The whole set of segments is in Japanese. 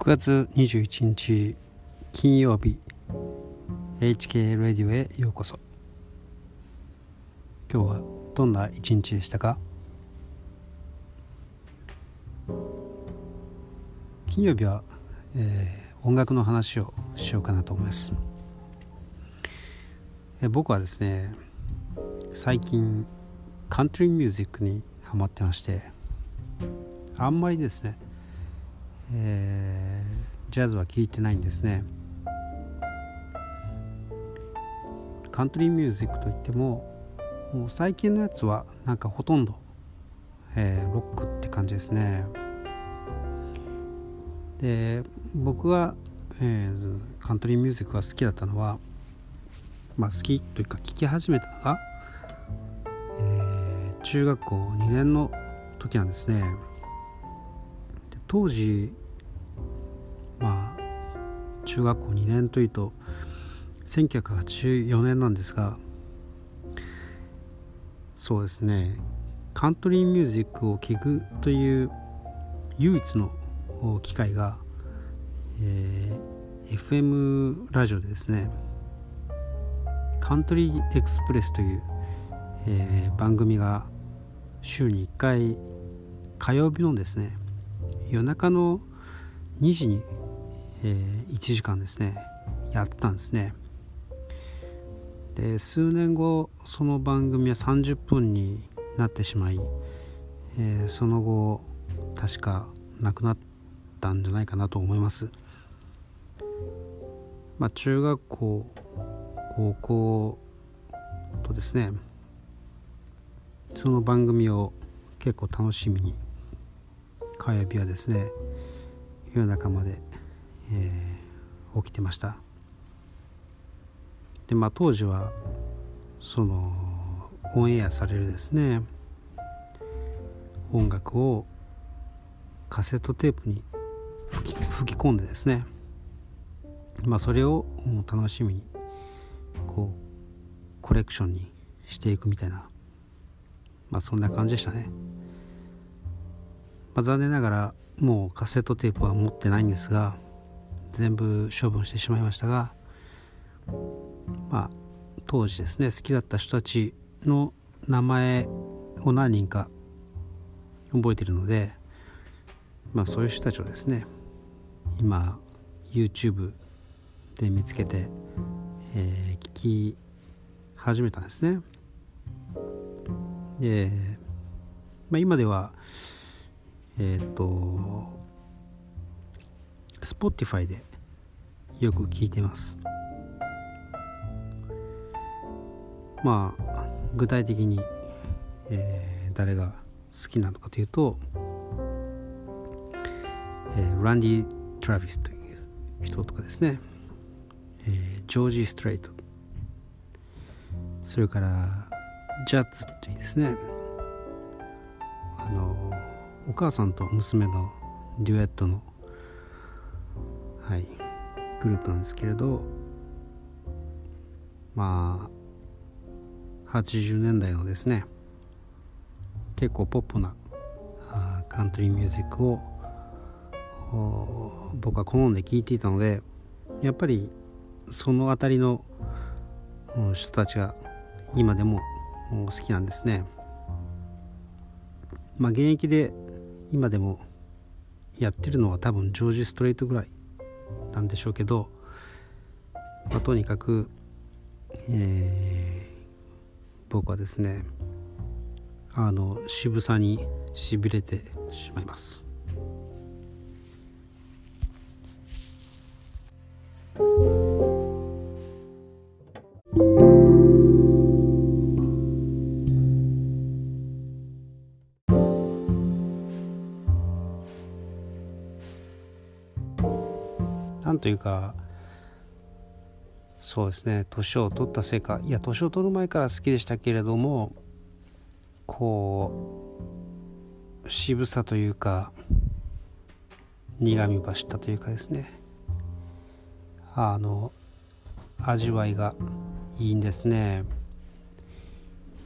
6月21日金曜日 HK ラディオへようこそ。今日はどんな一日でしたか？金曜日は、えー、音楽の話をしようかなと思います、えー、僕はですね最近カントリーミュージックにハマってましてあんまりですねえー、ジャズは聴いてないんですね。カントリーミュージックといってももう最近のやつはなんかほとんど、えー、ロックって感じですね。で僕が、えー、カントリーミュージックが好きだったのはまあ好きというか聴き始めたのが、えー、中学校2年の時なんですね。当時中学校2年というと1984年なんですがそうですねカントリーミュージックを聴くという唯一の機会が、えー、FM ラジオでですねカントリーエクスプレスという、えー、番組が週に1回火曜日のですね夜中の2時に、えー、1時間ですねやってたんですね。で数年後その番組は30分になってしまい、えー、その後確かなくなったんじゃないかなと思います。まあ中学校高校とですねその番組を結構楽しみに火曜日はですね夜中まで、えー、起きてましたでまあ当時はそのオンエアされるですね音楽をカセットテープに吹き吹き込んでですねまあそれを楽しみにこうコレクションにしていくみたいなまあそんな感じでしたね。まあ、残念ながらもうカセットテープは持ってないんですが全部処分してしまいましたがまあ当時ですね好きだった人たちの名前を何人か覚えているのでまあそういう人たちをですね今 YouTube で見つけて、えー、聞き始めたんですね。で、まあ、今ではえっ、ー、と Spotify でよく聞いてます。まあ具体的に、えー、誰が好きなのかというと、えー、ランディ・トラビスという人とかですね、えー、ジョージ・ストレートそれからジャッズというですね。あのお母さんと娘のデュエットの、はい、グループなんですけれどまあ80年代のですね結構ポップなカントリーミュージックを僕は好んで聴いていたのでやっぱりその辺りの人たちが今でも好きなんですね。まあ現役で今でもやってるのは多分ジョージ・ストレートぐらいなんでしょうけど、まあ、とにかく、えー、僕はですねあの渋さにしびれてしまいます。なんというかそうですね年を取ったせいかいや年を取る前から好きでしたけれどもこう渋さというか苦み走ったというかですね。あの味わいがいいんですね。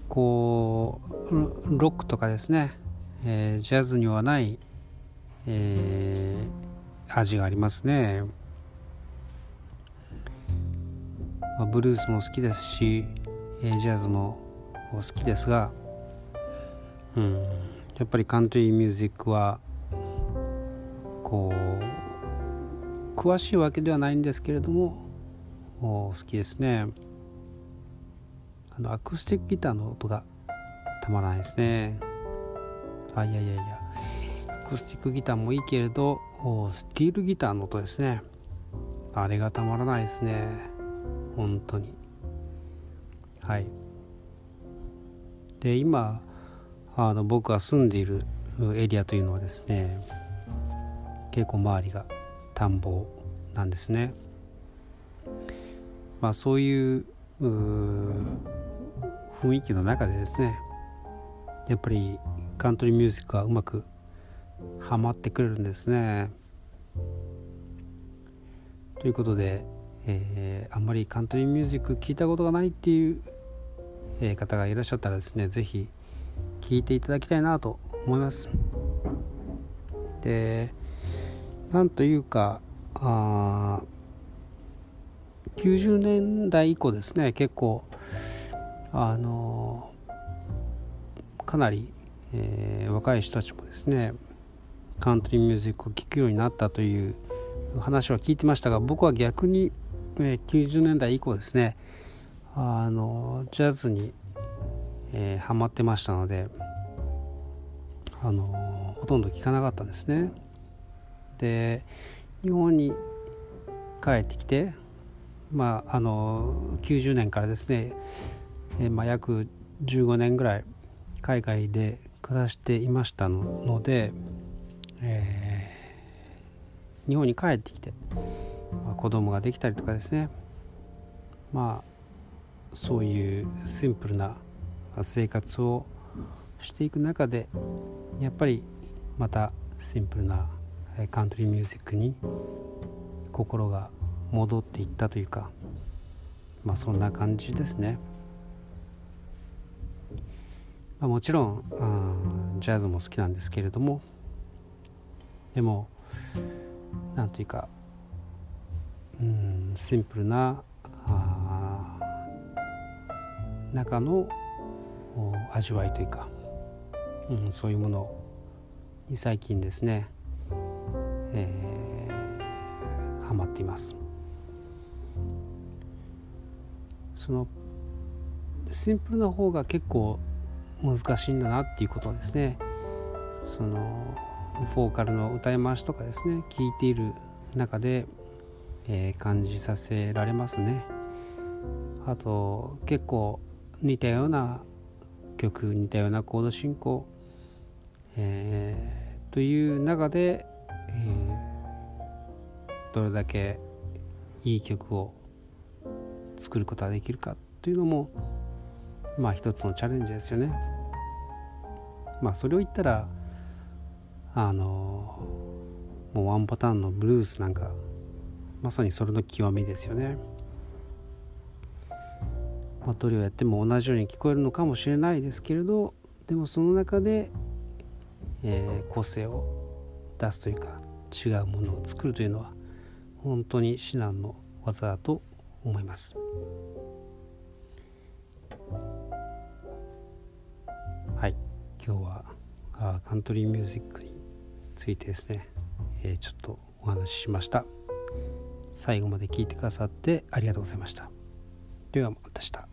こうロックとかですね、えー、ジャズにはない、えー味がありますね、まあ、ブルースも好きですしジャズも好きですがうんやっぱりカントリーミュージックはこう詳しいわけではないんですけれども好きですね。あのアクスティックギターの音がたまらないですね。あいやいやいやアクスティックギターもいいけれどスティールギターの音ですね。あれがたまらないですね。本当に。はい。で今あの僕が住んでいるエリアというのはですね結構周りが田んぼなんですね。まあそういう雰囲気の中でですねやっぱりカントリーミュージックはうまくはまってくれるんですね。ということで、えー、あんまりカントリーミュージック聞いたことがないっていう、方がいらっしゃったらですね是非聞いていただきたいなと思います。でなんというかあ90年代以降ですね結構あのかなり、えー、若い人たちもですねカントリーミュージックを聴くようになったという話は聞いてましたが僕は逆に、え、90年代以降ですねあのジャズにえー、ハマってましたので、あのほとんど聞かなかったんですね。で日本に帰ってきてまああの90年からですね、えー、まあ、約15年ぐらい海外で暮らしていましたので、えー、日本に帰ってきて、子供ができたりとかですね。まあそういうシンプルな生活をしていく中でやっぱりまたシンプルなカントリーミュージックに心が戻っていったというかまあそんな感じですね、まあ、もちろんジャズも好きなんですけれどもでもなんというかうんシンプルな中の味わいというか、うん、そういうものに最近ですね、えー、ハマっています。そのシンプルな方が結構難しいんだなっていうことはですね。そのフォーカルの歌い回しとかですね聞いている中で、えー、感じさせられますねあと結構似たような曲似たようなコード進行、えー、という中で、えー、どれだけいい曲を作ることができるかというのもまあ一つのチャレンジですよね。まあそれを言ったらあのもうワンパターンのブルースなんかまさにそれの極みですよね。まあ、どれをやっても同じように聞こえるのかもしれないですけれどでもその中で、えー、個性を出すというか違うものを作るというのは本当に至難の技だと思います。はい今日はあカントリーミュージックについてですね、えー、ちょっとお話ししました最後まで聞いてくださってありがとうございました。ではまた明日。